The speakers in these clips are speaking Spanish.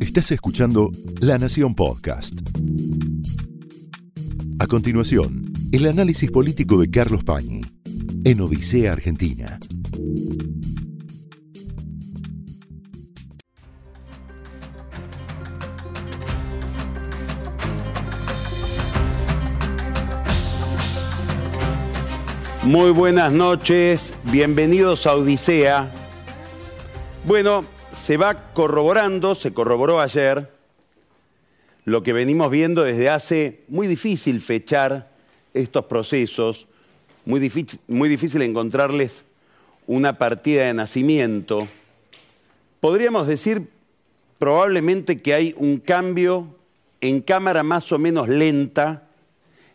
Estás escuchando La Nación Podcast. A continuación, el análisis político de Carlos Pañi en Odisea Argentina. Muy buenas noches, bienvenidos a Odisea. Bueno, se va corroborando, se corroboró ayer, lo que venimos viendo desde hace muy difícil fechar estos procesos, muy difícil, encontrarles una partida de nacimiento. Podríamos decir probablemente que hay un cambio en cámara más o menos lenta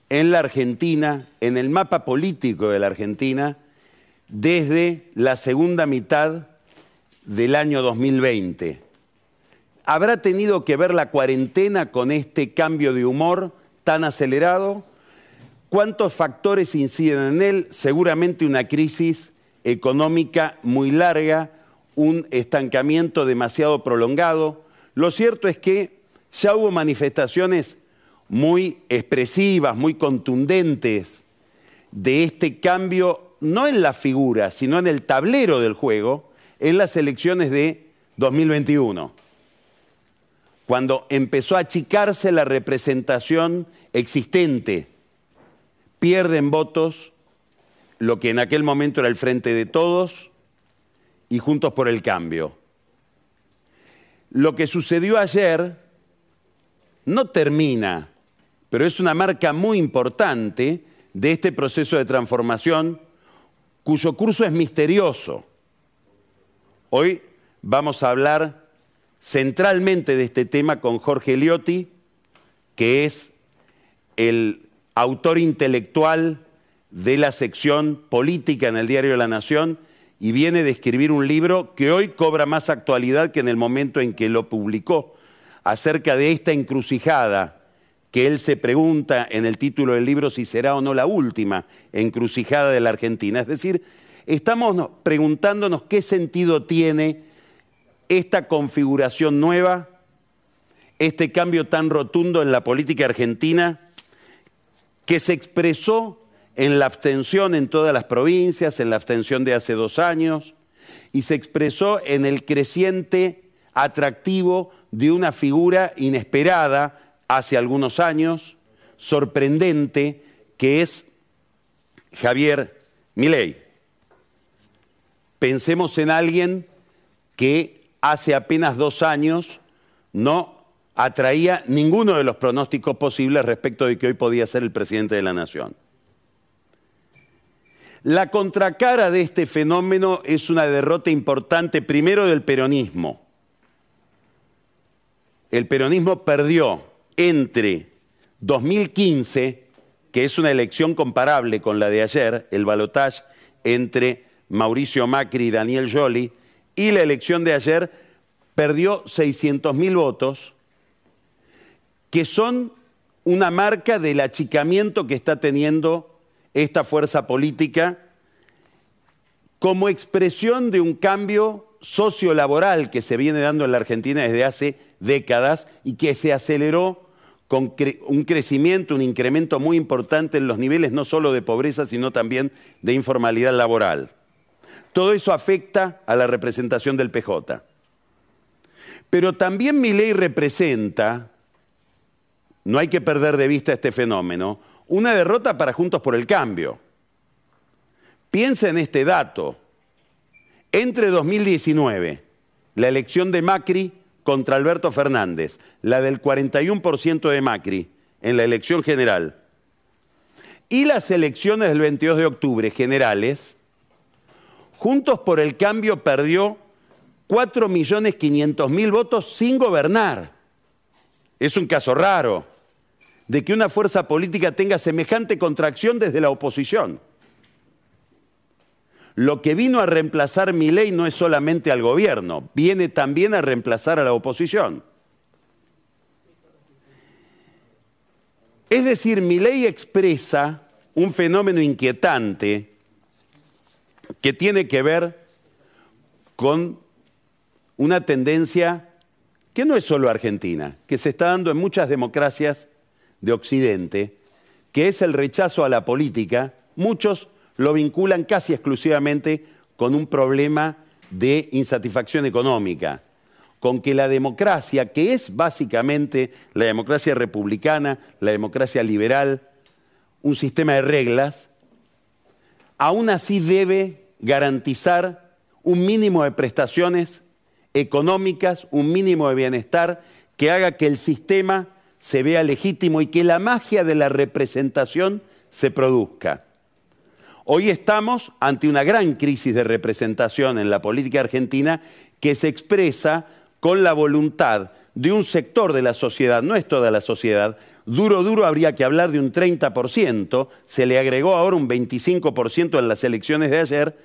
en la Argentina, en el mapa político de la Argentina, desde la segunda mitad del año 2020. ¿Habrá tenido que ver la cuarentena con este cambio de humor tan acelerado? ¿Cuántos factores inciden en él? Seguramente una crisis económica muy larga, un estancamiento demasiado prolongado. Lo cierto es que ya hubo manifestaciones muy expresivas, muy contundentes de este cambio, no en la figura, sino en el tablero del juego, en las elecciones de 2021, cuando empezó a achicarse la representación existente, pierden votos lo que en aquel momento era el Frente de Todos y Juntos por el Cambio. Lo que sucedió ayer no termina pero es una marca muy importante de este proceso de transformación cuyo curso es misterioso. Hoy vamos a hablar centralmente de este tema con Jorge Liotti, que es el autor intelectual de la sección política en el diario La Nación y viene de escribir un libro que hoy cobra más actualidad que en el momento en que lo publicó, acerca de esta encrucijada que él se pregunta en el título del libro si será o no la última encrucijada de la Argentina. Es decir, estamos preguntándonos qué sentido tiene esta configuración nueva, este cambio tan rotundo en la política argentina, que se expresó en la abstención en todas las provincias, en la abstención de hace dos años, y se expresó en el creciente atractivo de una figura inesperada hace algunos años, sorprendente, que es Javier Milei. Pensemos en alguien que hace apenas dos años no atraía ninguno de los pronósticos posibles respecto de que hoy podía ser el presidente de la nación. La contracara de este fenómeno es una derrota importante primero del peronismo. El peronismo perdió entre 2015, que es una elección comparable con la de ayer, el balotaje entre Mauricio Macri y Daniel Joly, y la elección de ayer perdió 600.000 votos, que son una marca del achicamiento que está teniendo esta fuerza política como expresión de un cambio sociolaboral que se viene dando en la Argentina desde hace décadas y que se aceleró con un crecimiento, un incremento muy importante en los niveles no solo de pobreza, sino también de informalidad laboral. Todo eso afecta a la representación del PJ. Pero también mi ley representa, no hay que perder de vista este fenómeno, una derrota para Juntos por el Cambio. Piensa en este dato. Entre 2019, la elección de Macri contra Alberto Fernández, la del 41% de Macri en la elección general, y las elecciones del 22 de octubre generales, Juntos por el Cambio perdió 4.500.000 votos sin gobernar. Es un caso raro de que una fuerza política tenga semejante contracción desde la oposición. Lo que vino a reemplazar mi ley no es solamente al gobierno, viene también a reemplazar a la oposición. Es decir, mi ley expresa un fenómeno inquietante que tiene que ver con una tendencia que no es solo Argentina, que se está dando en muchas democracias de Occidente, que es el rechazo a la política, muchos lo vinculan casi exclusivamente con un problema de insatisfacción económica, con que la democracia, que es básicamente la democracia republicana, la democracia liberal, un sistema de reglas, aún así debe garantizar un mínimo de prestaciones económicas, un mínimo de bienestar que haga que el sistema se vea legítimo y que la magia de la representación se produzca. Hoy estamos ante una gran crisis de representación en la política argentina que se expresa con la voluntad de un sector de la sociedad, no es toda la sociedad, duro, duro habría que hablar de un 30%, se le agregó ahora un 25% en las elecciones de ayer,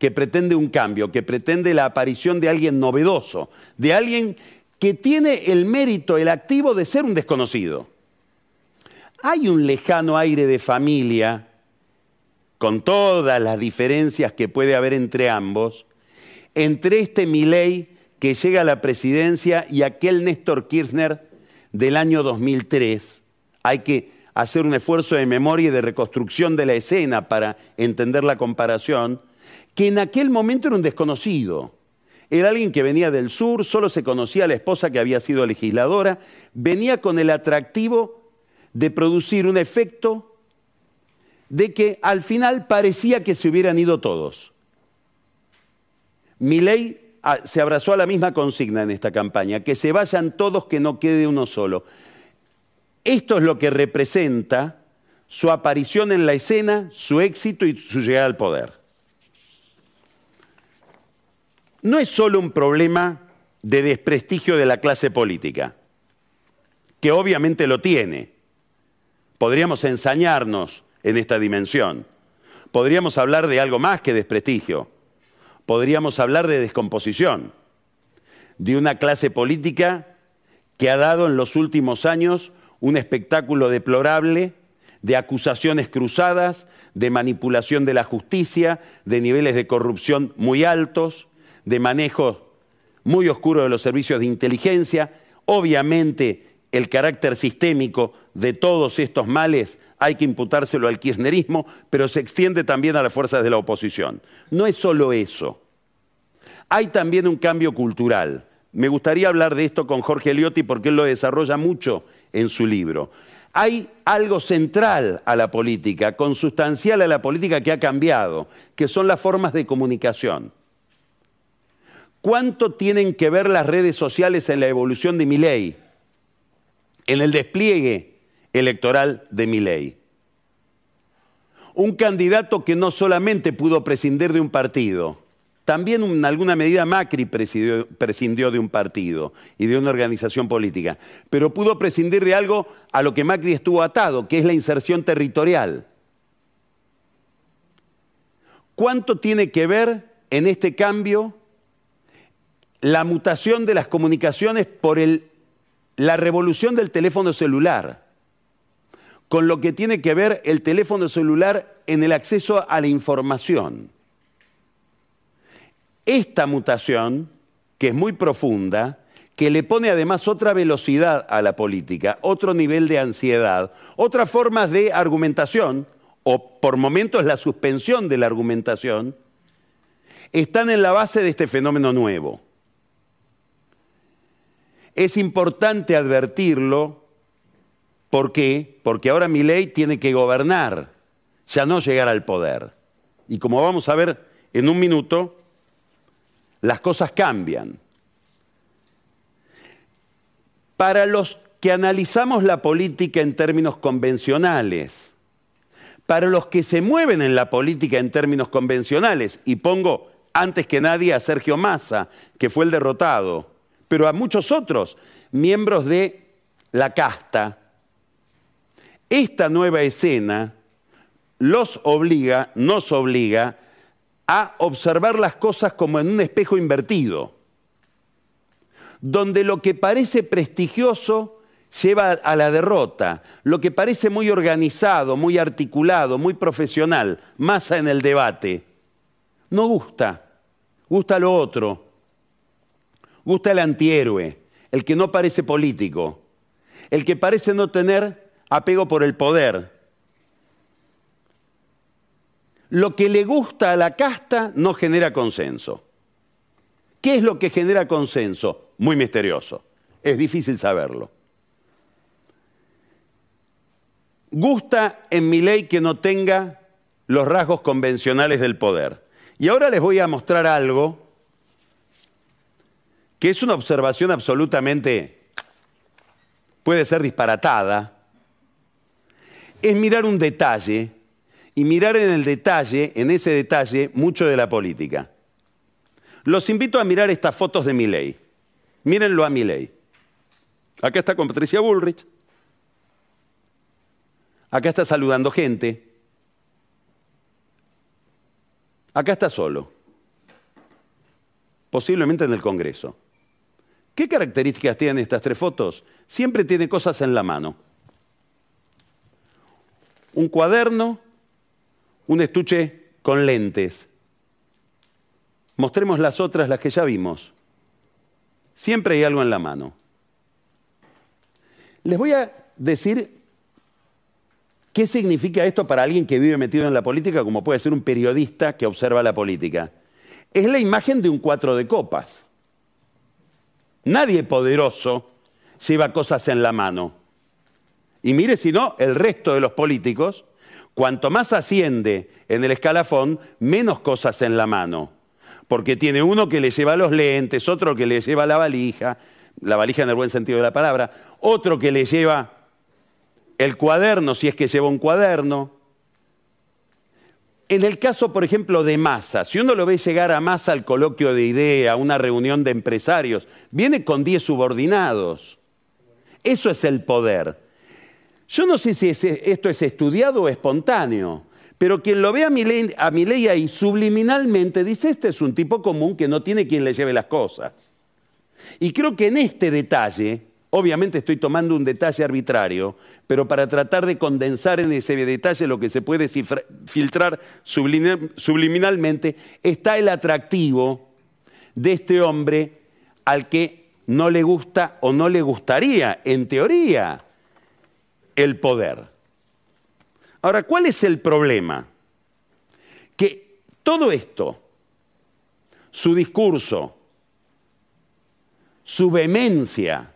que pretende un cambio, que pretende la aparición de alguien novedoso, de alguien que tiene el mérito, el activo de ser un desconocido. Hay un lejano aire de familia con todas las diferencias que puede haber entre ambos, entre este Milei que llega a la presidencia y aquel Néstor Kirchner del año 2003. Hay que hacer un esfuerzo de memoria y de reconstrucción de la escena para entender la comparación, que en aquel momento era un desconocido. Era alguien que venía del sur, solo se conocía a la esposa que había sido legisladora, venía con el atractivo de producir un efecto de que al final parecía que se hubieran ido todos. Milei ah, se abrazó a la misma consigna en esta campaña, que se vayan todos, que no quede uno solo. Esto es lo que representa su aparición en la escena, su éxito y su llegada al poder. No es solo un problema de desprestigio de la clase política, que obviamente lo tiene. Podríamos ensañarnos en esta dimensión. Podríamos hablar de algo más que desprestigio. Podríamos hablar de descomposición, de una clase política que ha dado en los últimos años un espectáculo deplorable de acusaciones cruzadas, de manipulación de la justicia, de niveles de corrupción muy altos, de manejo muy oscuro de los servicios de inteligencia. Obviamente el carácter sistémico de todos estos males hay que imputárselo al kirchnerismo, pero se extiende también a las fuerzas de la oposición. No es solo eso. Hay también un cambio cultural. Me gustaría hablar de esto con Jorge Eliotti porque él lo desarrolla mucho en su libro. Hay algo central a la política, consustancial a la política que ha cambiado, que son las formas de comunicación. ¿Cuánto tienen que ver las redes sociales en la evolución de mi ley? En el despliegue electoral de Milei. Un candidato que no solamente pudo prescindir de un partido, también en alguna medida Macri prescindió de un partido y de una organización política, pero pudo prescindir de algo a lo que Macri estuvo atado, que es la inserción territorial. ¿Cuánto tiene que ver en este cambio la mutación de las comunicaciones por la revolución del teléfono celular? con lo que tiene que ver el teléfono celular en el acceso a la información. Esta mutación, que es muy profunda, que le pone además otra velocidad a la política, otro nivel de ansiedad, otras formas de argumentación, o por momentos la suspensión de la argumentación, están en la base de este fenómeno nuevo. Es importante advertirlo ¿Por qué? Porque ahora mi ley tiene que gobernar, ya no llegar al poder. Y como vamos a ver en un minuto, las cosas cambian. Para los que analizamos la política en términos convencionales, para los que se mueven en la política en términos convencionales, y pongo antes que nadie a Sergio Massa, que fue el derrotado, pero a muchos otros miembros de la casta, esta nueva escena los obliga, nos obliga a observar las cosas como en un espejo invertido, donde lo que parece prestigioso lleva a la derrota, lo que parece muy organizado, muy articulado, muy profesional, masa en el debate, no gusta, gusta lo otro, gusta el antihéroe, el que no parece político, el que parece no tener apego por el poder. Lo que le gusta a la casta no genera consenso. ¿Qué es lo que genera consenso? Muy misterioso. Es difícil saberlo. Gusta en mi ley que no tenga los rasgos convencionales del poder. Y ahora les voy a mostrar algo que es una observación absolutamente, puede ser disparatada, es mirar un detalle y mirar en el detalle, en ese detalle, mucho de la política. Los invito a mirar estas fotos de Milei. Mírenlo a Milei. Acá está con Patricia Bullrich. Acá está saludando gente. Acá está solo. Posiblemente en el Congreso. ¿Qué características tienen estas tres fotos? Siempre tiene cosas en la mano. Un cuaderno, un estuche con lentes. Mostremos las otras, las que ya vimos. Siempre hay algo en la mano. Les voy a decir qué significa esto para alguien que vive metido en la política, como puede ser un periodista que observa la política. Es la imagen de un cuatro de copas. Nadie poderoso lleva cosas en la mano. Y mire si no, el resto de los políticos, cuanto más asciende en el escalafón, menos cosas en la mano. Porque tiene uno que le lleva los lentes, otro que le lleva la valija, la valija en el buen sentido de la palabra, otro que le lleva el cuaderno, si es que lleva un cuaderno. En el caso, por ejemplo, de Massa, si uno lo ve llegar a Massa al coloquio de idea, a una reunión de empresarios, viene con 10 subordinados. Eso es el poder. Yo no sé si esto es estudiado o espontáneo, pero quien lo ve a mi, ley, a ahí subliminalmente dice, este es un tipo común que no tiene quien le lleve las cosas. Y creo que en este detalle, obviamente estoy tomando un detalle arbitrario, pero para tratar de condensar en ese detalle lo que se puede filtrar subliminalmente, está el atractivo de este hombre al que no le gusta o no le gustaría, en teoría, el poder. Ahora, ¿cuál es el problema? Que todo esto, su discurso, su vehemencia,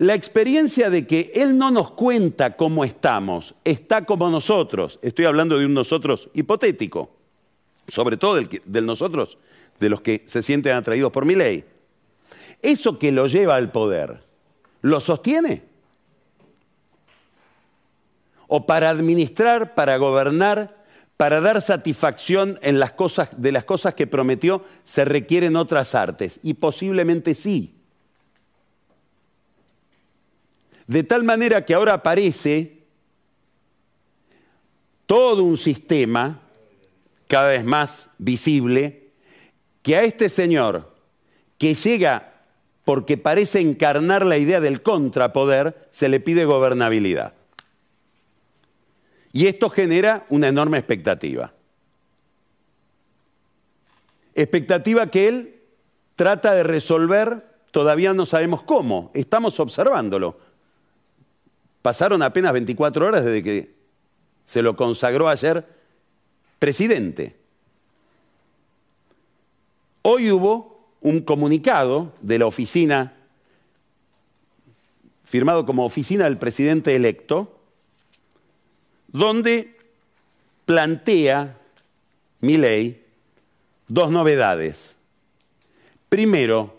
la experiencia de que Él no nos cuenta cómo estamos, está como nosotros, estoy hablando de un nosotros hipotético, sobre todo del, nosotros, de los que se sienten atraídos por mi ley. Eso que lo lleva al poder, ¿lo sostiene? O para administrar, para gobernar, para dar satisfacción en las cosas, de las cosas que prometió, se requieren otras artes. Y posiblemente sí. De tal manera que ahora aparece todo un sistema, cada vez más visible, que a este señor, que llega porque parece encarnar la idea del contrapoder, se le pide gobernabilidad. Y esto genera una enorme expectativa. Expectativa que él trata de resolver, todavía no sabemos cómo, estamos observándolo. Pasaron apenas 24 horas desde que se lo consagró ayer presidente. Hoy hubo un comunicado de la oficina, firmado como oficina del presidente electo, donde plantea mi ley dos novedades. Primero,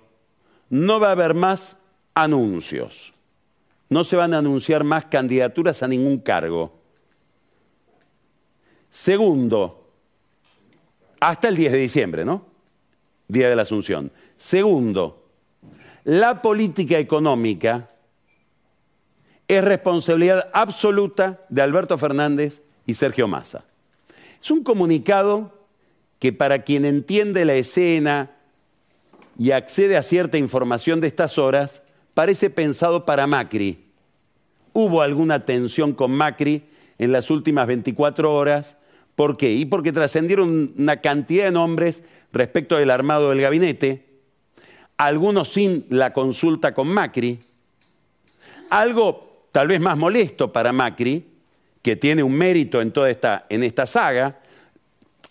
no va a haber más anuncios. No se van a anunciar más candidaturas a ningún cargo. Segundo, hasta el 10 de diciembre, ¿no? Día de la Asunción. Segundo, la política económica es responsabilidad absoluta de Alberto Fernández y Sergio Massa. Es un comunicado que para quien entiende la escena y accede a cierta información de estas horas, parece pensado para Macri. Hubo alguna tensión con Macri en las últimas 24 horas. ¿Por qué? Y porque trascendieron una cantidad de nombres respecto del armado del gabinete. algunos sin la consulta con Macri. Algo tal vez más molesto para Macri, que tiene un mérito en toda esta, en esta saga.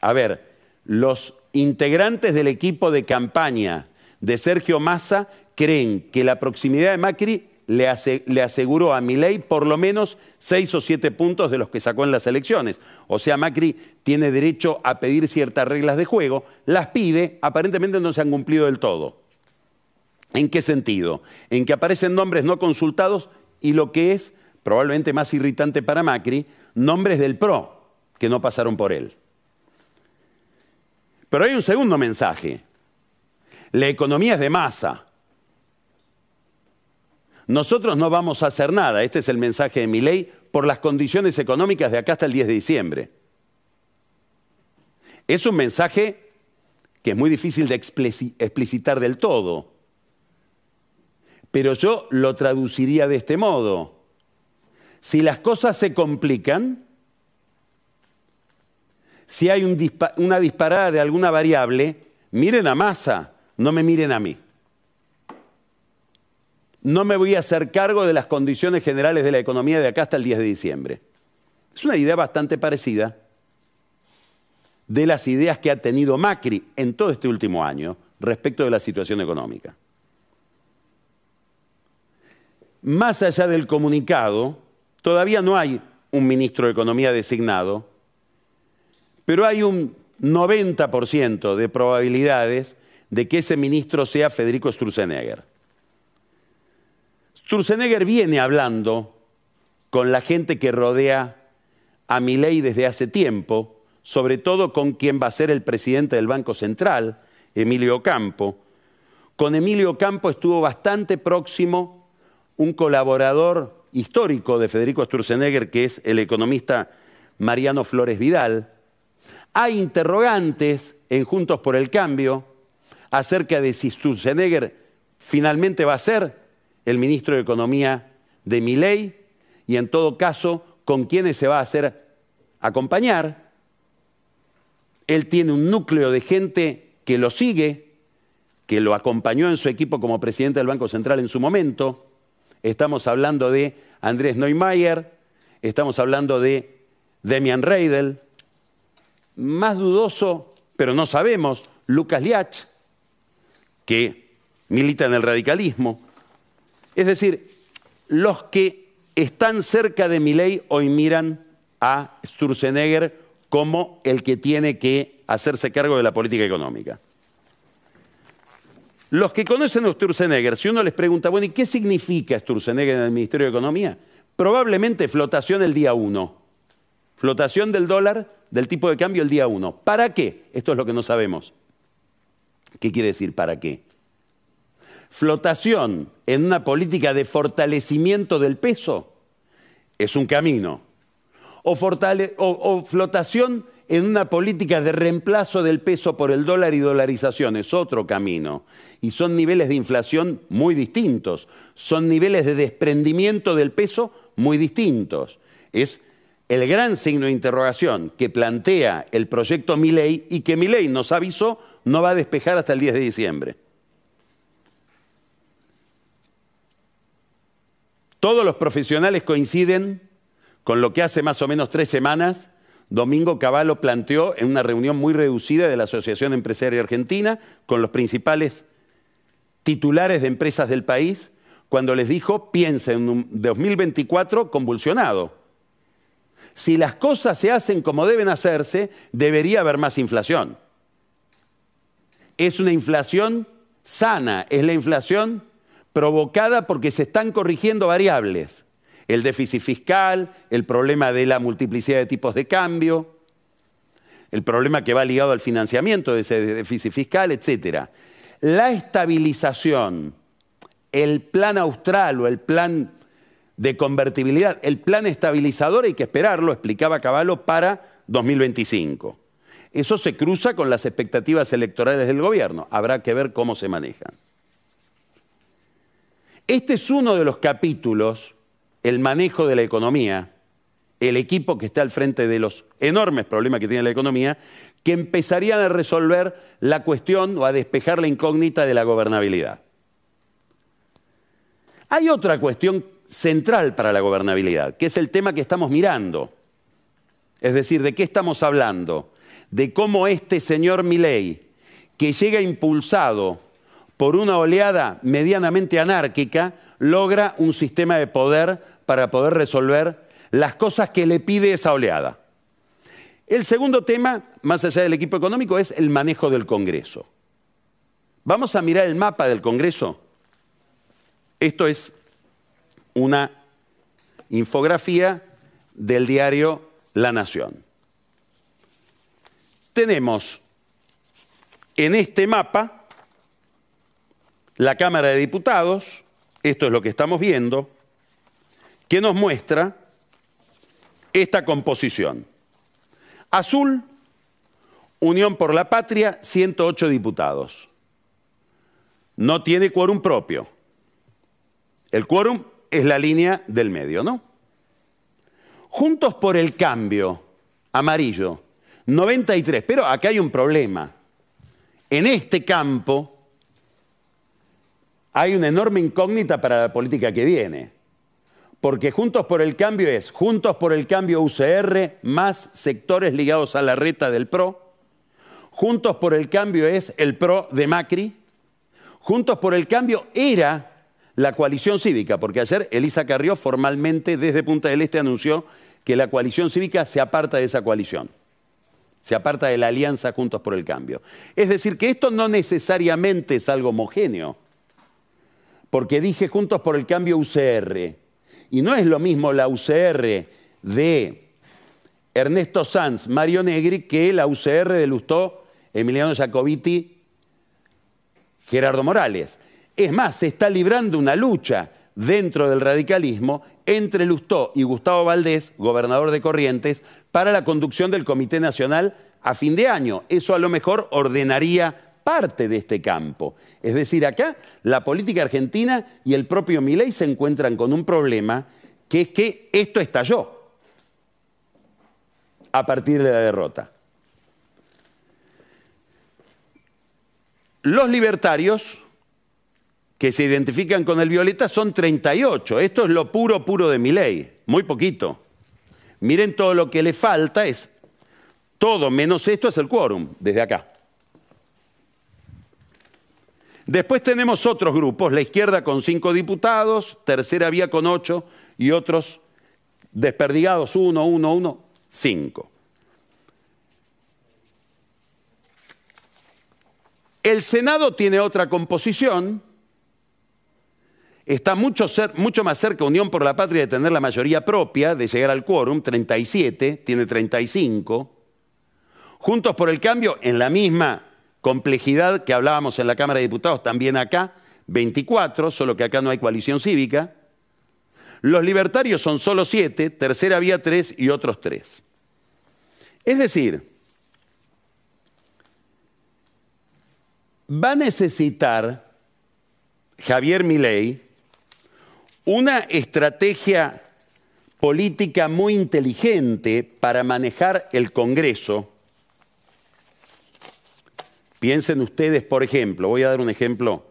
A ver, los integrantes del equipo de campaña de Sergio Massa creen que la proximidad de Macri le, aseguró a Milei por lo menos seis o siete puntos de los que sacó en las elecciones. O sea, Macri tiene derecho a pedir ciertas reglas de juego, las pide, aparentemente no se han cumplido del todo. ¿En qué sentido? En que aparecen nombres no consultados y lo que es probablemente más irritante para Macri, nombres del PRO que no pasaron por él. Pero hay un segundo mensaje. La economía es de masa. Nosotros no vamos a hacer nada, este es el mensaje de mi ley, por las condiciones económicas de acá hasta el 10 de diciembre. Es un mensaje que es muy difícil de explicitar del todo, pero yo lo traduciría de este modo. Si las cosas se complican, si hay una disparada de alguna variable, miren a masa, no me miren a mí no me voy a hacer cargo de las condiciones generales de la economía de acá hasta el 10 de diciembre. Es una idea bastante parecida de las ideas que ha tenido Macri en todo este último año respecto de la situación económica. Más allá del comunicado, todavía no hay un ministro de Economía designado, pero hay un 90% de probabilidades de que ese ministro sea Federico Sturzenegger. Sturzenegger viene hablando con la gente que rodea a Milei desde hace tiempo, sobre todo con quien va a ser el presidente del Banco Central, Emilio Campo. Con Emilio Campo estuvo bastante próximo un colaborador histórico de Federico Sturzenegger, que es el economista Mariano Flores Vidal. Hay interrogantes en Juntos por el Cambio acerca de si Sturzenegger finalmente va a ser el ministro de Economía de mi ley y en todo caso con quienes se va a hacer acompañar. Él tiene un núcleo de gente que lo sigue, que lo acompañó en su equipo como presidente del Banco Central en su momento. Estamos hablando de Andrés Neumayer, estamos hablando de Demian Reidel, más dudoso, pero no sabemos, Lucas Liach, que milita en el radicalismo. Es decir, los que están cerca de mi ley hoy miran a Sturzenegger como el que tiene que hacerse cargo de la política económica. Los que conocen a Sturzenegger, si uno les pregunta, bueno, ¿y qué significa Sturzenegger en el Ministerio de Economía? Probablemente flotación el día 1. Flotación del dólar, del tipo de cambio el día 1. ¿Para qué? Esto es lo que no sabemos. ¿Qué quiere decir para qué? Flotación en una política de fortalecimiento del peso es un camino. O, flotación en una política de reemplazo del peso por el dólar y dolarización es otro camino. Y son niveles de inflación muy distintos. Son niveles de desprendimiento del peso muy distintos. Es el gran signo de interrogación que plantea el proyecto Milei y que Milei nos avisó no va a despejar hasta el 10 de diciembre. Todos los profesionales coinciden con lo que hace más o menos tres semanas Domingo Cavallo planteó en una reunión muy reducida de la Asociación Empresaria Argentina con los principales titulares de empresas del país, cuando les dijo, piensa en un 2024 convulsionado. Si las cosas se hacen como deben hacerse, debería haber más inflación. Es una inflación sana, es la inflación provocada porque se están corrigiendo variables. El déficit fiscal, el problema de la multiplicidad de tipos de cambio, el problema que va ligado al financiamiento de ese déficit fiscal, etc. La estabilización, el plan austral o el plan de convertibilidad, el plan estabilizador hay que esperarlo, explicaba Caballo, para 2025. Eso se cruza con las expectativas electorales del gobierno. Habrá que ver cómo se manejan. Este es uno de los capítulos, el manejo de la economía, el equipo que está al frente de los enormes problemas que tiene la economía, que empezarían a resolver la cuestión o a despejar la incógnita de la gobernabilidad. Hay otra cuestión central para la gobernabilidad, que es el tema que estamos mirando. Es decir, ¿de qué estamos hablando? De cómo este señor Milei, que llega impulsado por una oleada medianamente anárquica, logra un sistema de poder para poder resolver las cosas que le pide esa oleada. El segundo tema, más allá del equipo económico, es el manejo del Congreso. Vamos a mirar el mapa del Congreso. Esto es una infografía del diario La Nación. Tenemos en este mapa la Cámara de Diputados, esto es lo que estamos viendo, que nos muestra esta composición. Azul, Unión por la Patria, 108 diputados. No tiene quórum propio. El quórum es la línea del medio, ¿no? Juntos por el cambio, amarillo, 93. Pero acá hay un problema. En este campo hay una enorme incógnita para la política que viene. Porque Juntos por el Cambio es Juntos por el Cambio UCR más sectores ligados a la reta del PRO. Juntos por el Cambio es el PRO de Macri. Juntos por el Cambio era la coalición cívica, porque ayer Elisa Carrió formalmente desde Punta del Este anunció que la coalición cívica se aparta de esa coalición, se aparta de la alianza Juntos por el Cambio. Es decir, que esto no necesariamente es algo homogéneo, porque dije Juntos por el Cambio UCR, y no es lo mismo la UCR de Ernesto Sanz, Mario Negri, que la UCR de Lustó, Emiliano Jacobiti, Gerardo Morales. Es más, se está librando una lucha dentro del radicalismo entre Lustó y Gustavo Valdés, gobernador de Corrientes, para la conducción del Comité Nacional a fin de año. Eso a lo mejor ordenaría parte de este campo. Es decir, acá la política argentina y el propio Milei se encuentran con un problema que es que esto estalló a partir de la derrota. Los libertarios que se identifican con el violeta son 38. Esto es lo puro, puro de mi ley, muy poquito. Miren todo lo que le falta, es todo menos esto es el quórum, desde acá. Después tenemos otros grupos, la izquierda con cinco diputados, tercera vía con ocho y otros desperdigados, uno, uno, uno, cinco. El Senado tiene otra composición, está mucho, más cerca Unión por la Patria de tener la mayoría propia, de llegar al quórum, 37, tiene 35. Juntos por el Cambio, en la misma complejidad que hablábamos en la Cámara de Diputados, también acá, 24, solo que acá no hay coalición cívica. Los libertarios son solo 7, tercera vía 3 y otros 3. Es decir, va a necesitar Javier Milei una estrategia política muy inteligente para manejar el Congreso. Piensen ustedes, por ejemplo, voy a dar un ejemplo,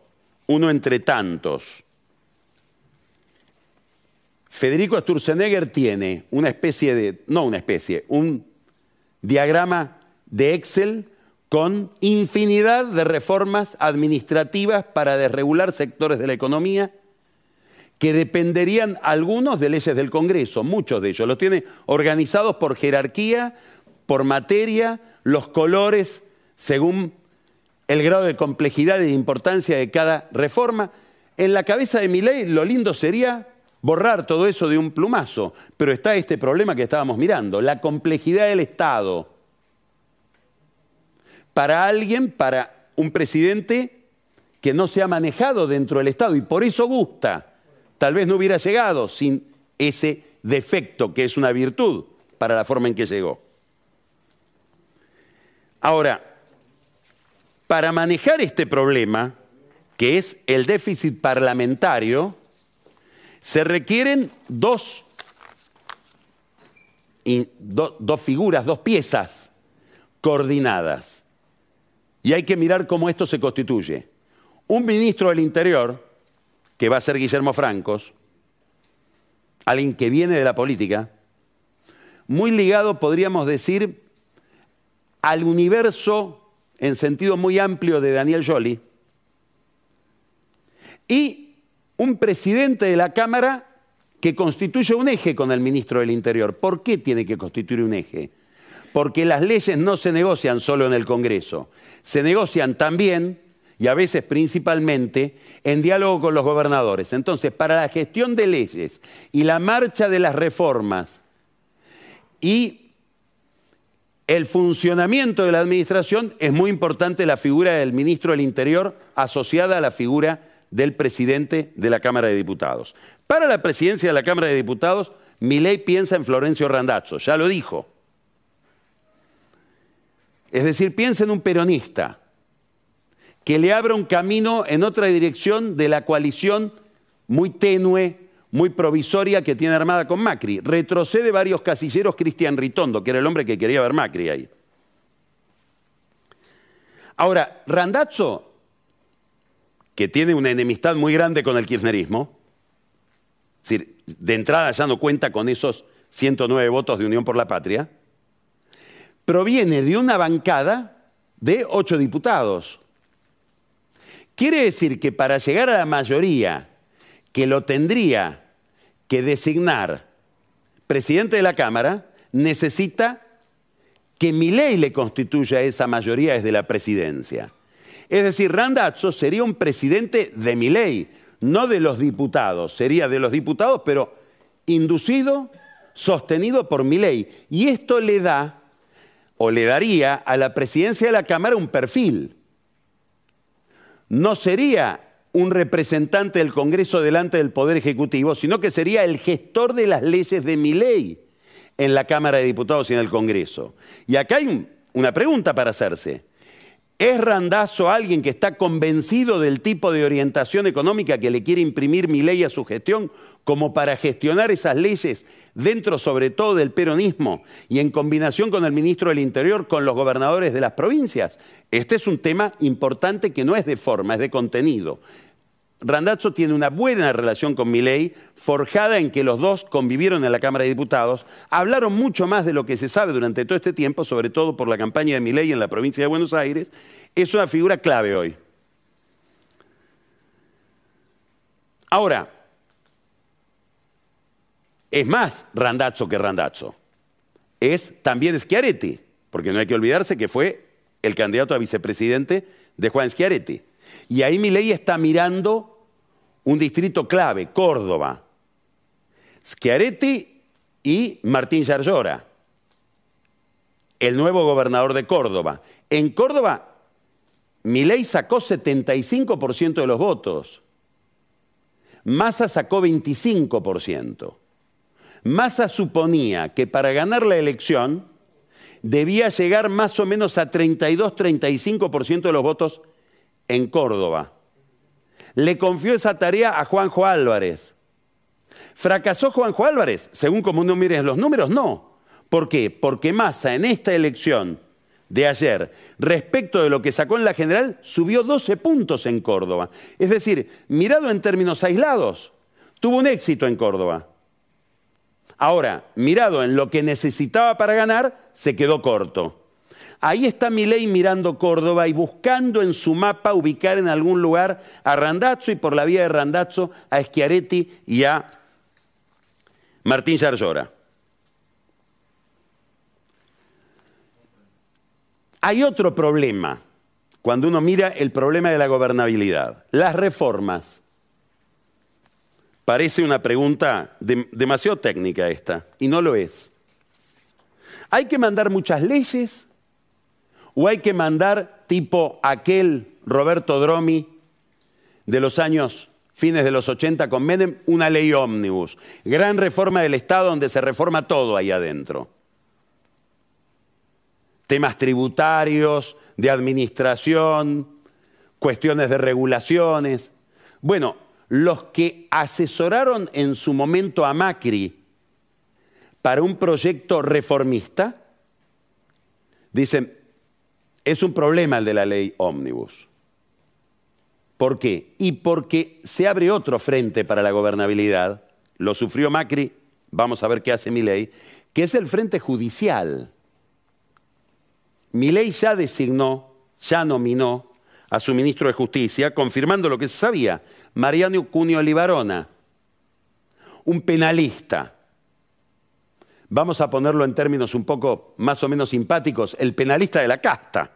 uno entre tantos. Federico Sturzenegger tiene una especie de, no una especie, un diagrama de Excel con infinidad de reformas administrativas para desregular sectores de la economía que dependerían algunos de leyes del Congreso, muchos de ellos. Los tiene organizados por jerarquía, por materia, los colores según el grado de complejidad y de importancia de cada reforma. En la cabeza de mi ley lo lindo sería borrar todo eso de un plumazo, pero está este problema que estábamos mirando, la complejidad del Estado. Para alguien, para un presidente que no se ha manejado dentro del Estado y por eso gusta tal vez no hubiera llegado sin ese defecto que es una virtud para la forma en que llegó. Ahora, para manejar este problema, que es el déficit parlamentario, se requieren dos dos figuras, dos piezas coordinadas. Y hay que mirar cómo esto se constituye. Un ministro del Interior, que va a ser Guillermo Francos, alguien que viene de la política, muy ligado, podríamos decir, al universo en sentido muy amplio de Daniel Joly, y un presidente de la Cámara que constituye un eje con el ministro del Interior. ¿Por qué tiene que constituir un eje? Porque las leyes no se negocian solo en el Congreso, se negocian también y a veces principalmente en diálogo con los gobernadores. Entonces, para la gestión de leyes y la marcha de las reformas y el funcionamiento de la administración es muy importante la figura del ministro del Interior asociada a la figura del presidente de la Cámara de Diputados. Para la presidencia de la Cámara de Diputados, Milei piensa en Florencio Randazzo, ya lo dijo. Es decir, piensa en un peronista que le abra un camino en otra dirección de la coalición muy tenue, muy provisoria que tiene armada con Macri. Retrocede varios casilleros Cristian Ritondo, que era el hombre que quería ver Macri ahí. Ahora, Randazzo que tiene una enemistad muy grande con el kirchnerismo, es decir, de entrada ya no cuenta con esos 109 votos de Unión por la Patria, proviene de una bancada de ocho diputados. Quiere decir que para llegar a la mayoría que lo tendría que designar presidente de la Cámara, necesita que mi ley le constituya esa mayoría desde la presidencia. Es decir, Randazzo sería un presidente de mi ley, no de los diputados. Sería de los diputados, pero inducido, sostenido por mi ley. Y esto le da, o le daría a la presidencia de la Cámara un perfil. No sería un representante del Congreso delante del Poder Ejecutivo, sino que sería el gestor de las leyes de mi ley en la Cámara de Diputados y en el Congreso. Y acá hay una pregunta para hacerse. ¿Es Randazo alguien que está convencido del tipo de orientación económica que le quiere imprimir mi ley a su gestión como para gestionar esas leyes dentro sobre todo del peronismo y en combinación con el ministro del Interior, con los gobernadores de las provincias? Este es un tema importante que no es de forma, es de contenido. Randazzo tiene una buena relación con Milei, forjada en que los dos convivieron en la Cámara de Diputados, hablaron mucho más de lo que se sabe durante todo este tiempo, sobre todo por la campaña de Milei en la provincia de Buenos Aires, es una figura clave hoy. Ahora, es más Randazzo que Randazzo, es también Schiaretti, porque no hay que olvidarse que fue el candidato a vicepresidente de Juan Schiaretti. Y ahí mi ley está mirando un distrito clave, Córdoba. Schiaretti y Martín Yarlora, el nuevo gobernador de Córdoba. En Córdoba, ley sacó 75% de los votos. Massa sacó 25%. Massa suponía que para ganar la elección debía llegar más o menos a 32-35% de los votos en Córdoba. Le confió esa tarea a Juanjo Álvarez. ¿Fracasó Juanjo Álvarez? Según como uno mire los números, no. ¿Por qué? Porque Massa en esta elección de ayer, respecto de lo que sacó en la general, subió 12 puntos en Córdoba. Es decir, mirado en términos aislados, tuvo un éxito en Córdoba. Ahora, mirado en lo que necesitaba para ganar, se quedó corto. Ahí está Milei mirando Córdoba y buscando en su mapa ubicar en algún lugar a Randazzo y por la vía de Randazzo a Schiaretti y a Martín Yarlora. Hay otro problema cuando uno mira el problema de la gobernabilidad. Las reformas. Parece una pregunta demasiado técnica esta, y no lo es. Hay que mandar muchas leyes ¿O hay que mandar tipo aquel Roberto Dromi de los años fines de los 80 con Menem, una ley ómnibus, gran reforma del Estado donde se reforma todo ahí adentro? Temas tributarios, de administración, cuestiones de regulaciones. Bueno, los que asesoraron en su momento a Macri para un proyecto reformista, dicen, es un problema el de la ley ómnibus. ¿Por qué? Y porque se abre otro frente para la gobernabilidad, lo sufrió Macri, vamos a ver qué hace mi ley, que es el frente judicial. Mi ley ya designó, ya nominó a su ministro de Justicia, confirmando lo que se sabía, Mariano Cunio Libarona, un penalista. Vamos a ponerlo en términos un poco más o menos simpáticos, el penalista de la casta,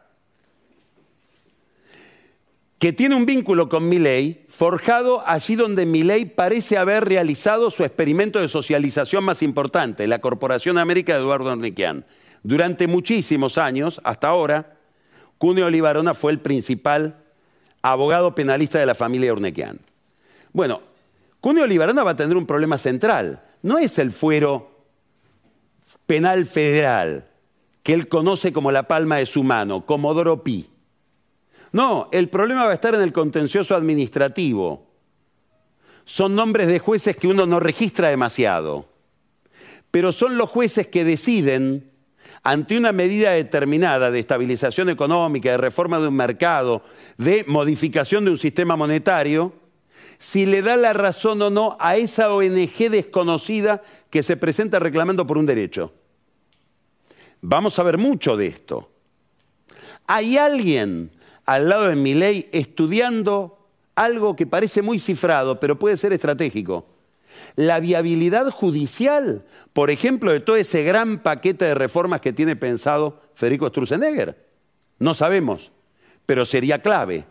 que tiene un vínculo con Milei, forjado allí donde Milei parece haber realizado su experimento de socialización más importante, la Corporación América de Eduardo Arniquian. Durante muchísimos años, hasta ahora, Cuneo Olivarona fue el principal abogado penalista de la familia Urnequian. Bueno, Cuneo Olivarona va a tener un problema central. No es el fuero penal federal que él conoce como la palma de su mano, Comodoro Pi. No, el problema va a estar en el contencioso administrativo. Son nombres de jueces que uno no registra demasiado, pero son los jueces que deciden ante una medida determinada de estabilización económica, de reforma de un mercado, de modificación de un sistema monetario, si le da la razón o no a esa ONG desconocida que se presenta reclamando por un derecho. Vamos a ver mucho de esto. Hay alguien al lado de mi ley estudiando algo que parece muy cifrado, pero puede ser estratégico la viabilidad judicial, por ejemplo, de todo ese gran paquete de reformas que tiene pensado Federico Sturzenegger. No sabemos, pero sería clave,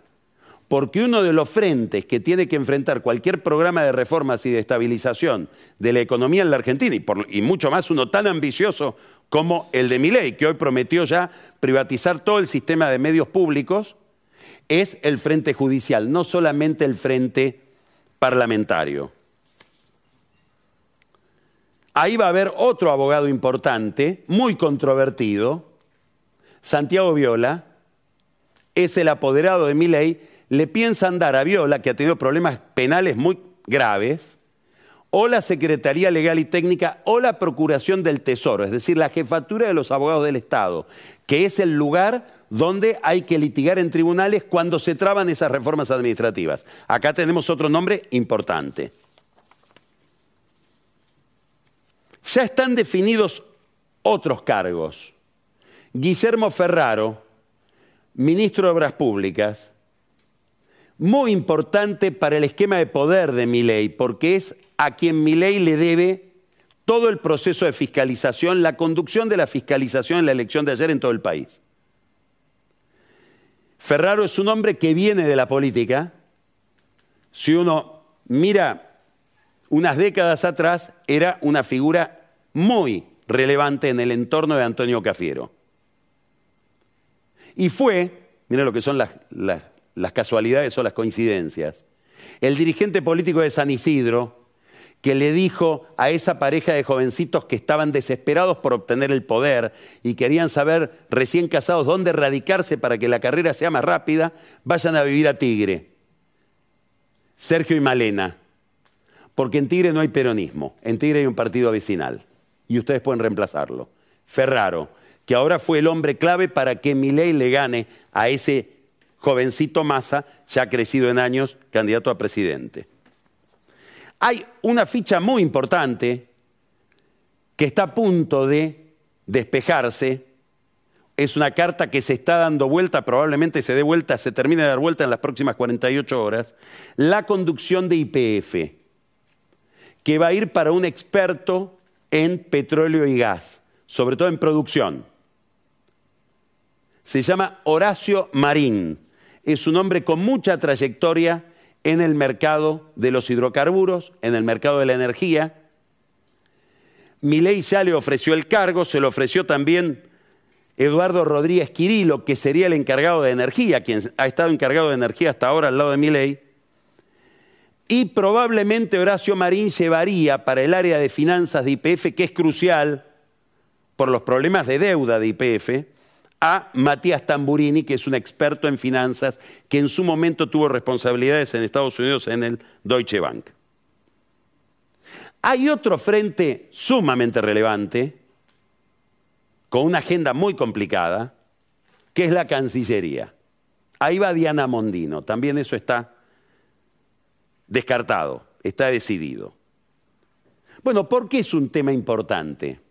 porque uno de los frentes que tiene que enfrentar cualquier programa de reformas y de estabilización de la economía en la Argentina, y, mucho más uno tan ambicioso como el de Miley, que hoy prometió ya privatizar todo el sistema de medios públicos, es el frente judicial, no solamente el frente parlamentario. Ahí va a haber otro abogado importante, muy controvertido, Santiago Viola, es el apoderado de mi ley, le piensan dar a Viola, que ha tenido problemas penales muy graves, o la Secretaría Legal y Técnica o la Procuración del Tesoro, es decir, la jefatura de los abogados del Estado, que es el lugar donde hay que litigar en tribunales cuando se traban esas reformas administrativas. Acá tenemos otro nombre importante. Ya están definidos otros cargos. Guillermo Ferraro, ministro de Obras Públicas, muy importante para el esquema de poder de Miley, porque es a quien Miley le debe todo el proceso de fiscalización, la conducción de la fiscalización en la elección de ayer en todo el país. Ferraro es un hombre que viene de la política. Si uno mira unas décadas atrás era una figura muy relevante en el entorno de Antonio Cafiero. Y fue, miren lo que son las, las casualidades o las coincidencias, el dirigente político de San Isidro, que le dijo a esa pareja de jovencitos que estaban desesperados por obtener el poder y querían saber, recién casados, dónde radicarse para que la carrera sea más rápida, vayan a vivir a Tigre. Sergio y Malena. Porque en Tigre no hay peronismo, en Tigre hay un partido vecinal y ustedes pueden reemplazarlo. Ferraro, que ahora fue el hombre clave para que Milei le gane a ese jovencito Massa, ya crecido en años, candidato a presidente. Hay una ficha muy importante que está a punto de despejarse. Es una carta que se está dando vuelta, probablemente se dé vuelta, se termine de dar vuelta en las próximas 48 horas. La conducción de IPF que va a ir para un experto en petróleo y gas, sobre todo en producción. Se llama Horacio Marín. Es un hombre con mucha trayectoria en el mercado de los hidrocarburos, en el mercado de la energía. Milei ya le ofreció el cargo, se lo ofreció también Eduardo Rodríguez Quirilo, que sería el encargado de energía, quien ha estado encargado de energía hasta ahora al lado de Milei y probablemente Horacio Marín llevaría para el área de finanzas de IPF, que es crucial por los problemas de deuda de IPF, a Matías Tamburini, que es un experto en finanzas, que en su momento tuvo responsabilidades en Estados Unidos en el Deutsche Bank. Hay otro frente sumamente relevante, con una agenda muy complicada, que es la Cancillería. Ahí va Diana Mondino, también eso está descartado, está decidido. Bueno, ¿por qué es un tema importante?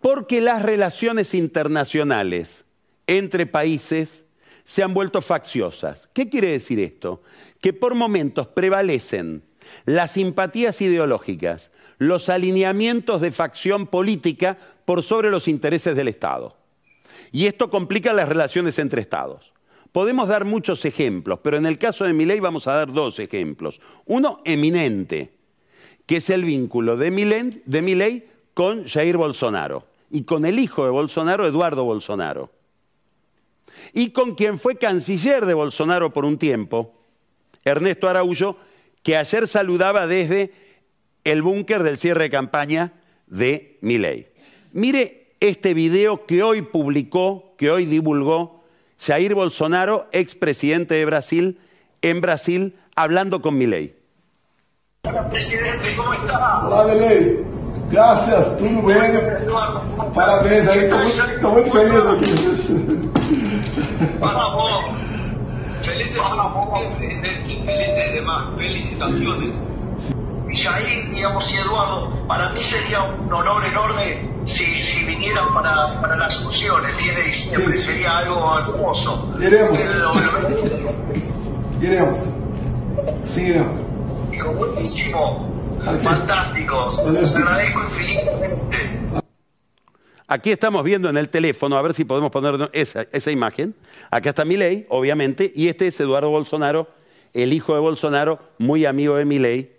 Porque las relaciones internacionales entre países se han vuelto facciosas. ¿Qué quiere decir esto? Que por momentos prevalecen las simpatías ideológicas, los alineamientos de facción política por sobre los intereses del Estado. Y esto complica las relaciones entre Estados. Podemos dar muchos ejemplos, pero en el caso de Milei vamos a dar dos ejemplos. Uno eminente, que es el vínculo de Milei, con Jair Bolsonaro y con el hijo de Bolsonaro, Eduardo Bolsonaro. Y con quien fue canciller de Bolsonaro por un tiempo, Ernesto Araújo, que ayer saludaba desde el búnker del cierre de campaña de Milei. Mire este video que hoy publicó, que hoy divulgó Jair Bolsonaro, expresidente de Brasil, en Brasil, hablando con Milei. Presidente, ¿cómo está? Hola. Gracias, tudo bem? Parabéns aí, estou muito, feliz aqui. Vamos, felices, felices demás, felicitaciones. Jair, digamos, y Eduardo, para mí sería un honor enorme si, si vinieran para, para la Asunción el 10 de diciembre, sí. sería algo hermoso. Iremos. Iremos. Sí, iremos. Buenísimo. Fantásticos. Les agradezco infinitamente. Aquí estamos viendo en el teléfono, a ver si podemos poner esa, esa imagen. Acá está Milei, obviamente, y este es Eduardo Bolsonaro, el hijo de Bolsonaro, muy amigo de Milei,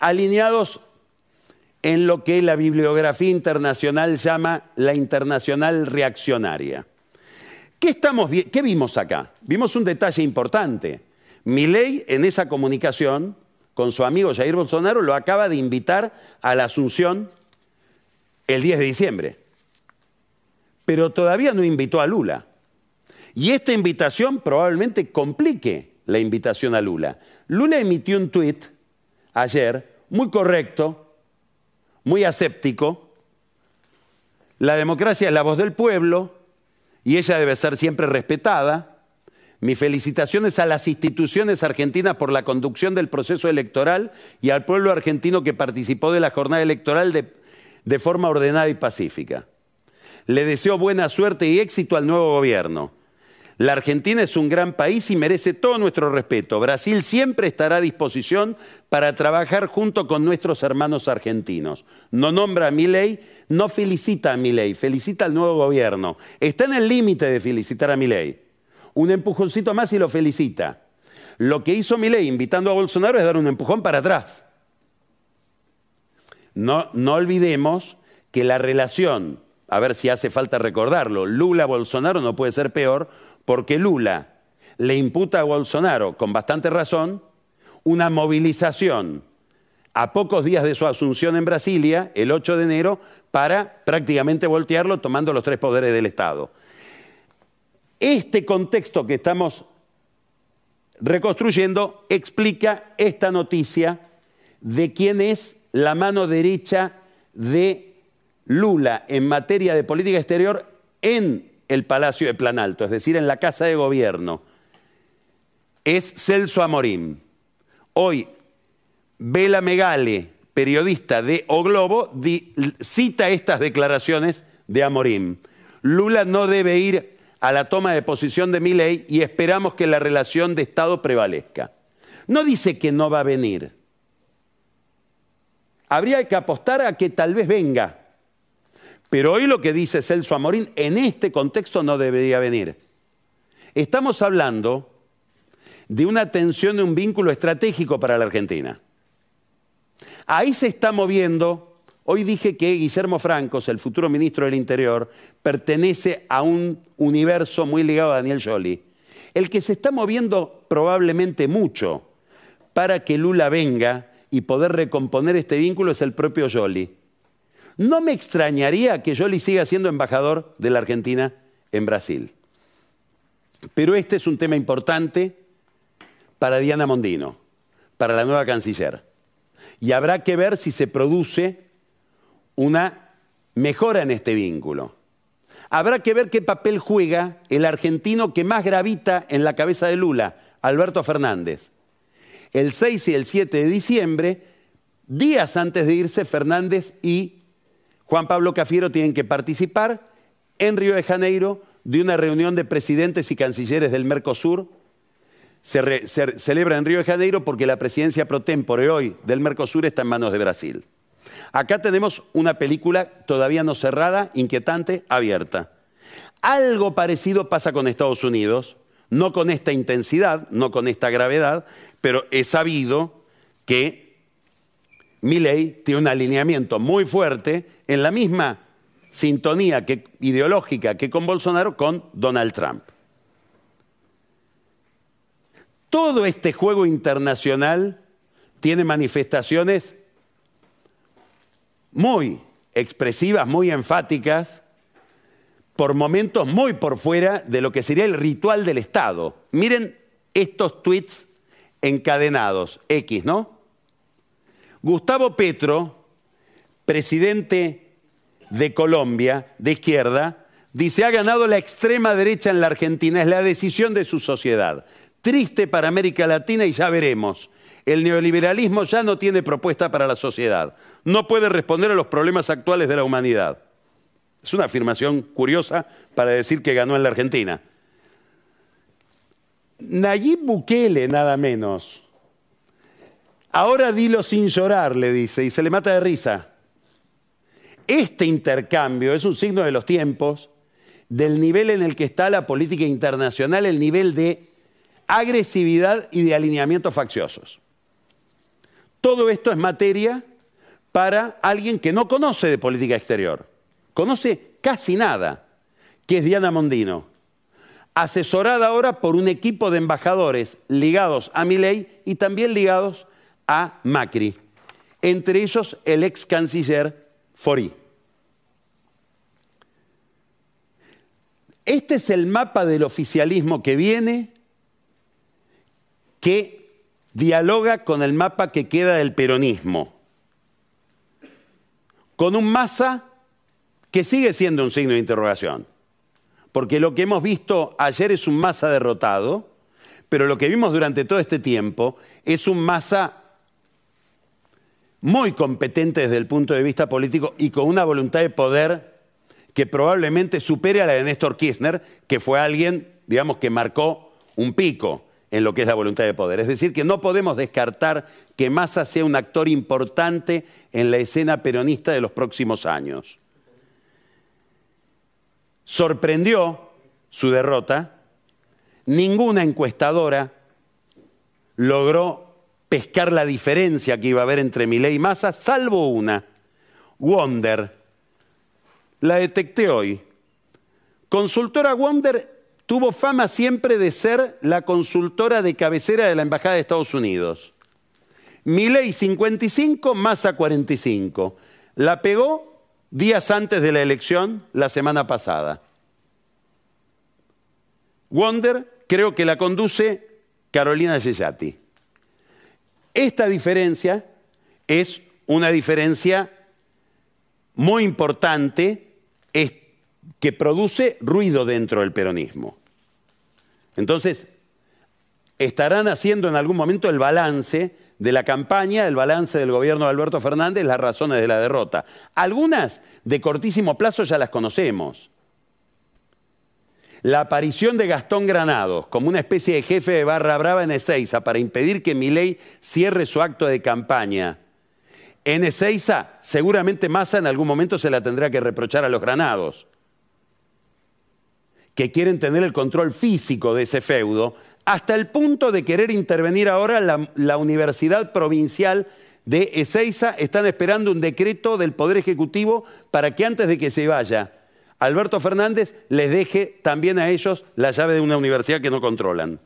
alineados en lo que la bibliografía internacional llama la internacional reaccionaria. ¿Qué, estamos, ¿Qué vimos acá? Vimos un detalle importante. Milei en esa comunicación con su amigo Jair Bolsonaro lo acaba de invitar a la Asunción el 10 de diciembre. Pero todavía no invitó a Lula. Y esta invitación probablemente complique la invitación a Lula. Lula emitió un tuit ayer muy correcto, muy aséptico. La democracia es la voz del pueblo y ella debe ser siempre respetada. Mis felicitaciones a las instituciones argentinas por la conducción del proceso electoral y al pueblo argentino que participó de la jornada electoral de, de forma ordenada y pacífica. Le deseo buena suerte y éxito al nuevo gobierno. La Argentina es un gran país y merece todo nuestro respeto. Brasil siempre estará a disposición para trabajar junto con nuestros hermanos argentinos. No nombra a Milei, no felicita a Milei, felicita al nuevo gobierno. Está en el límite de felicitar a Milei un empujoncito más y lo felicita. Lo que hizo Milei invitando a Bolsonaro es dar un empujón para atrás. No, no olvidemos que la relación, a ver si hace falta recordarlo, Lula-Bolsonaro no puede ser peor porque Lula le imputa a Bolsonaro, con bastante razón, una movilización a pocos días de su asunción en Brasilia, el 8 de enero, para prácticamente voltearlo tomando los tres poderes del Estado. Este contexto que estamos reconstruyendo explica esta noticia de quién es la mano derecha de Lula en materia de política exterior en el Palacio de Planalto, es decir, en la Casa de Gobierno. Es Celso Amorín. Hoy, Vela Megale, periodista de O Globo, cita estas declaraciones de Amorín. Lula no debe ir a la toma de posición de mi ley y esperamos que la relación de Estado prevalezca. No dice que no va a venir. Habría que apostar a que tal vez venga. Pero hoy lo que dice Celso Amorín, en este contexto no debería venir. Estamos hablando de una tensión de un vínculo estratégico para la Argentina. Ahí se está moviendo Hoy dije que Guillermo Francos, el futuro ministro del Interior, pertenece a un universo muy ligado a Daniel Jolie. El que se está moviendo probablemente mucho para que Lula venga y poder recomponer este vínculo es el propio Jolie. No me extrañaría que Jolie siga siendo embajador de la Argentina en Brasil. Pero este es un tema importante para Diana Mondino, para la nueva canciller. Y habrá que ver si se produce una mejora en este vínculo. Habrá que ver qué papel juega el argentino que más gravita en la cabeza de Lula, Alberto Fernández. El 6 y el 7 de diciembre, días antes de irse, Fernández y Juan Pablo Cafiero tienen que participar en Río de Janeiro de una reunión de presidentes y cancilleres del Mercosur. Se, celebra en Río de Janeiro porque la presidencia pro tempore hoy del Mercosur está en manos de Brasil. Acá tenemos una película todavía no cerrada, inquietante, abierta. Algo parecido pasa con Estados Unidos, no con esta intensidad, no con esta gravedad, pero he sabido que Milley tiene un alineamiento muy fuerte en la misma sintonía ideológica que con Bolsonaro con Donald Trump. Todo este juego internacional tiene manifestaciones muy expresivas, muy enfáticas, por momentos muy por fuera de lo que sería el ritual del Estado. Miren estos tweets encadenados, X, ¿no? Gustavo Petro, presidente de Colombia, de izquierda, dice, ha ganado la extrema derecha en la Argentina, es la decisión de su sociedad. Triste para América Latina y ya veremos. El neoliberalismo ya no tiene propuesta para la sociedad. No puede responder a los problemas actuales de la humanidad. Es una afirmación curiosa para decir que ganó en la Argentina. Nayib Bukele, nada menos. Ahora dilo sin llorar, le dice, y se le mata de risa. Este intercambio es un signo de los tiempos, del nivel en el que está la política internacional, el nivel de agresividad y de alineamientos facciosos. Todo esto es materia para alguien que no conoce de política exterior, conoce casi nada, que es Diana Mondino, asesorada ahora por un equipo de embajadores ligados a Milei y también ligados a Macri, entre ellos el ex canciller Fori. Este es el mapa del oficialismo que viene, que dialoga con el mapa que queda del peronismo, con un masa que sigue siendo un signo de interrogación, porque lo que hemos visto ayer es un masa derrotado, pero lo que vimos durante todo este tiempo es un masa muy competente desde el punto de vista político y con una voluntad de poder que probablemente supere a la de Néstor Kirchner, que fue alguien, digamos, que marcó un pico en lo que es la voluntad de poder. Es decir, que no podemos descartar que Massa sea un actor importante en la escena peronista de los próximos años. Sorprendió su derrota. Ninguna encuestadora logró pescar la diferencia que iba a haber entre Milei y Massa, salvo una, Wonder. La detecté hoy. Consultora Wonder tuvo fama siempre de ser la consultora de cabecera de la Embajada de Estados Unidos. Milei 55, Massa 45. La pegó días antes de la elección, la semana pasada. Wonder creo que la conduce Carolina Yeyati. Esta diferencia es una diferencia muy importante, que produce ruido dentro del peronismo. Entonces, estarán haciendo en algún momento el balance de la campaña, el balance del gobierno de Alberto Fernández, las razones de la derrota. Algunas de cortísimo plazo ya las conocemos. La aparición de Gastón Granados como una especie de jefe de barra brava en Ezeiza para impedir que Milei cierre su acto de campaña. En Ezeiza, seguramente Massa en algún momento se la tendrá que reprochar a los granados que quieren tener el control físico de ese feudo, hasta el punto de querer intervenir ahora la, Universidad Provincial de Ezeiza. Están esperando un decreto del Poder Ejecutivo para que antes de que se vaya Alberto Fernández les deje también a ellos la llave de una universidad que no controlan.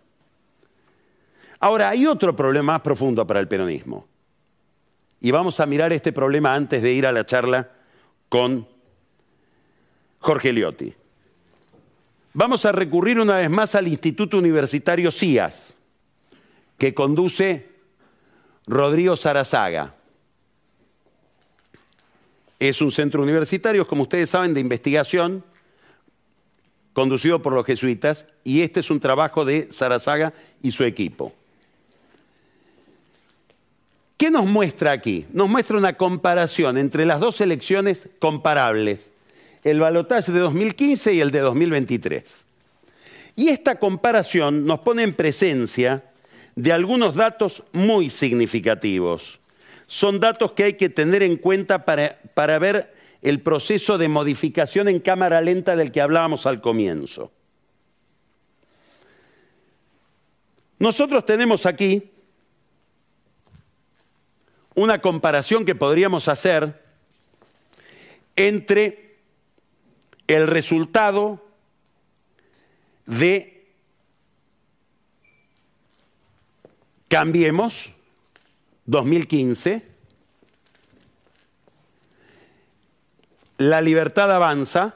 Ahora, hay otro problema más profundo para el peronismo. Y vamos a mirar este problema antes de ir a la charla con Jorge Liotti. Vamos a recurrir una vez más al Instituto Universitario CIAS, que conduce Rodrigo Sarazaga. es un centro universitario, como ustedes saben, de investigación conducido por los jesuitas, y este es un trabajo de Sarazaga y su equipo. ¿Qué nos muestra aquí? Nos muestra una comparación entre las dos elecciones comparables, el balotaje de 2015 y el de 2023. Y esta comparación nos pone en presencia de algunos datos muy significativos. Son datos que hay que tener en cuenta para, para ver el proceso de modificación en cámara lenta del que hablábamos al comienzo. Nosotros tenemos aquí una comparación que podríamos hacer entre el resultado de Cambiemos 2015, la libertad avanza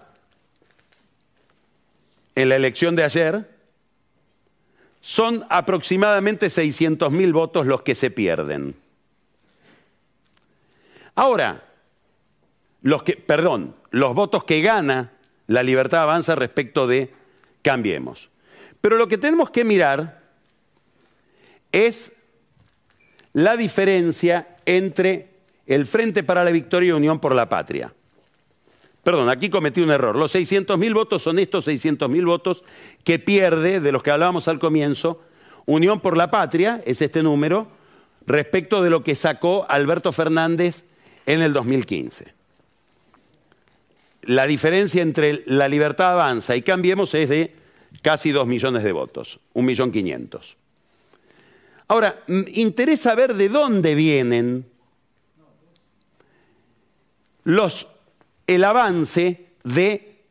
en la elección de ayer, son aproximadamente 600.000 votos los que se pierden. Ahora, los que, perdón, los votos que gana la libertad avanza respecto de Cambiemos. Pero lo que tenemos que mirar es la diferencia entre el Frente para la Victoria y Unión por la Patria. Perdón, aquí cometí un error. Los 600.000 votos son estos 600.000 votos que pierde, de los que hablábamos al comienzo, Unión por la Patria, es este número, respecto de lo que sacó Alberto Fernández en el 2015. La diferencia entre la libertad avanza y cambiemos es de casi 2 millones de votos, 1.500.000. Ahora, interesa ver de dónde vienen los, el avance de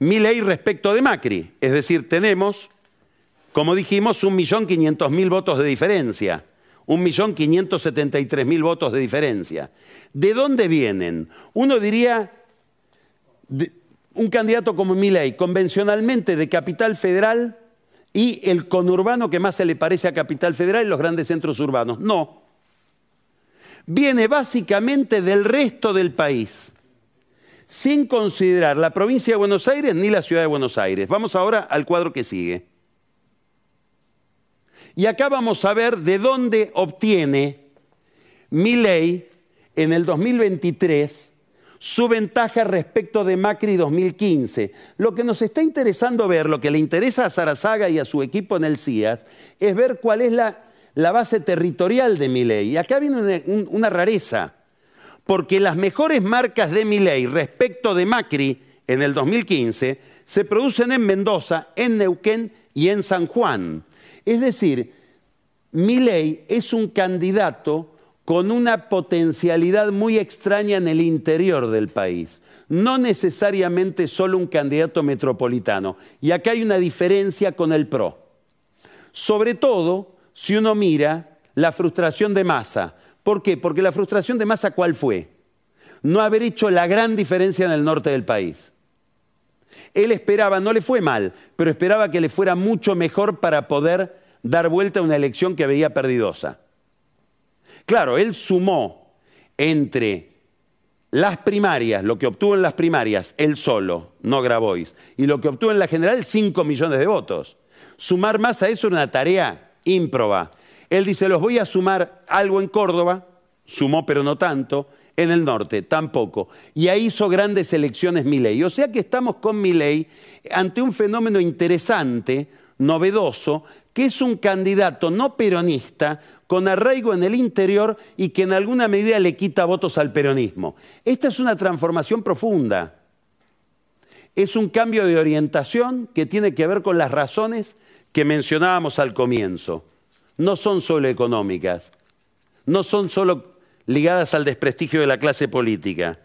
mi ley respecto de Macri. Es decir, tenemos, como dijimos, 1.500.000 votos de diferencia. 1.573.000 votos de diferencia. ¿De dónde vienen? Uno diría, un candidato como Milei, convencionalmente de capital federal y el conurbano que más se le parece a capital federal y los grandes centros urbanos. No. Viene básicamente del resto del país, sin considerar la provincia de Buenos Aires ni la ciudad de Buenos Aires. Vamos ahora al cuadro que sigue. Y acá vamos a ver de dónde obtiene Milei en el 2023 su ventaja respecto de Macri 2015. Lo que nos está interesando ver, lo que le interesa a Sarazaga y a su equipo en el CIAS, es ver cuál es la, base territorial de Milei. Y acá viene una, una, rareza, porque las mejores marcas de Milei respecto de Macri en el 2015 se producen en Mendoza, en Neuquén y en San Juan. Es decir, Milei es un candidato con una potencialidad muy extraña en el interior del país. No necesariamente solo un candidato metropolitano. Y acá hay una diferencia con el PRO. Sobre todo si uno mira la frustración de masa. ¿Por qué? Porque la frustración de masa ¿cuál fue? No haber hecho la gran diferencia en el norte del país. Él esperaba, no le fue mal, pero esperaba que le fuera mucho mejor para poder dar vuelta a una elección que veía perdidosa. Claro, él sumó entre las primarias, lo que obtuvo en las primarias, él solo, no Grabois, y lo que obtuvo en la general, 5 millones de votos. Sumar más a eso era una tarea ímproba. Él dice, los voy a sumar algo en Córdoba, sumó pero no tanto, en el norte tampoco. Y ahí hizo grandes elecciones Milei. O sea que estamos con Milei ante un fenómeno interesante, novedoso, que es un candidato no peronista, con arraigo en el interior y que en alguna medida le quita votos al peronismo. Esta es una transformación profunda. Es un cambio de orientación que tiene que ver con las razones que mencionábamos al comienzo. No son solo económicas, no son solo ligadas al desprestigio de la clase política.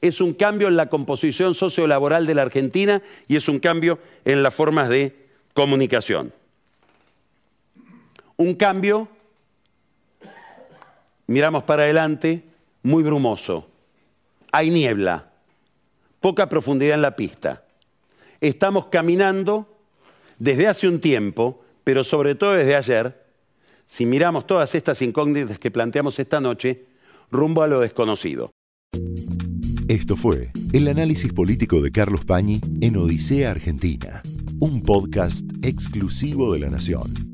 Es un cambio en la composición sociolaboral de la Argentina y es un cambio en las formas de comunicación. Un cambio miramos para adelante, muy brumoso. Hay niebla, poca profundidad en la pista. Estamos caminando desde hace un tiempo, pero sobre todo desde ayer, si miramos todas estas incógnitas que planteamos esta noche, rumbo a lo desconocido. Esto fue el análisis político de Carlos Pañi en Odisea Argentina, un podcast exclusivo de La Nación.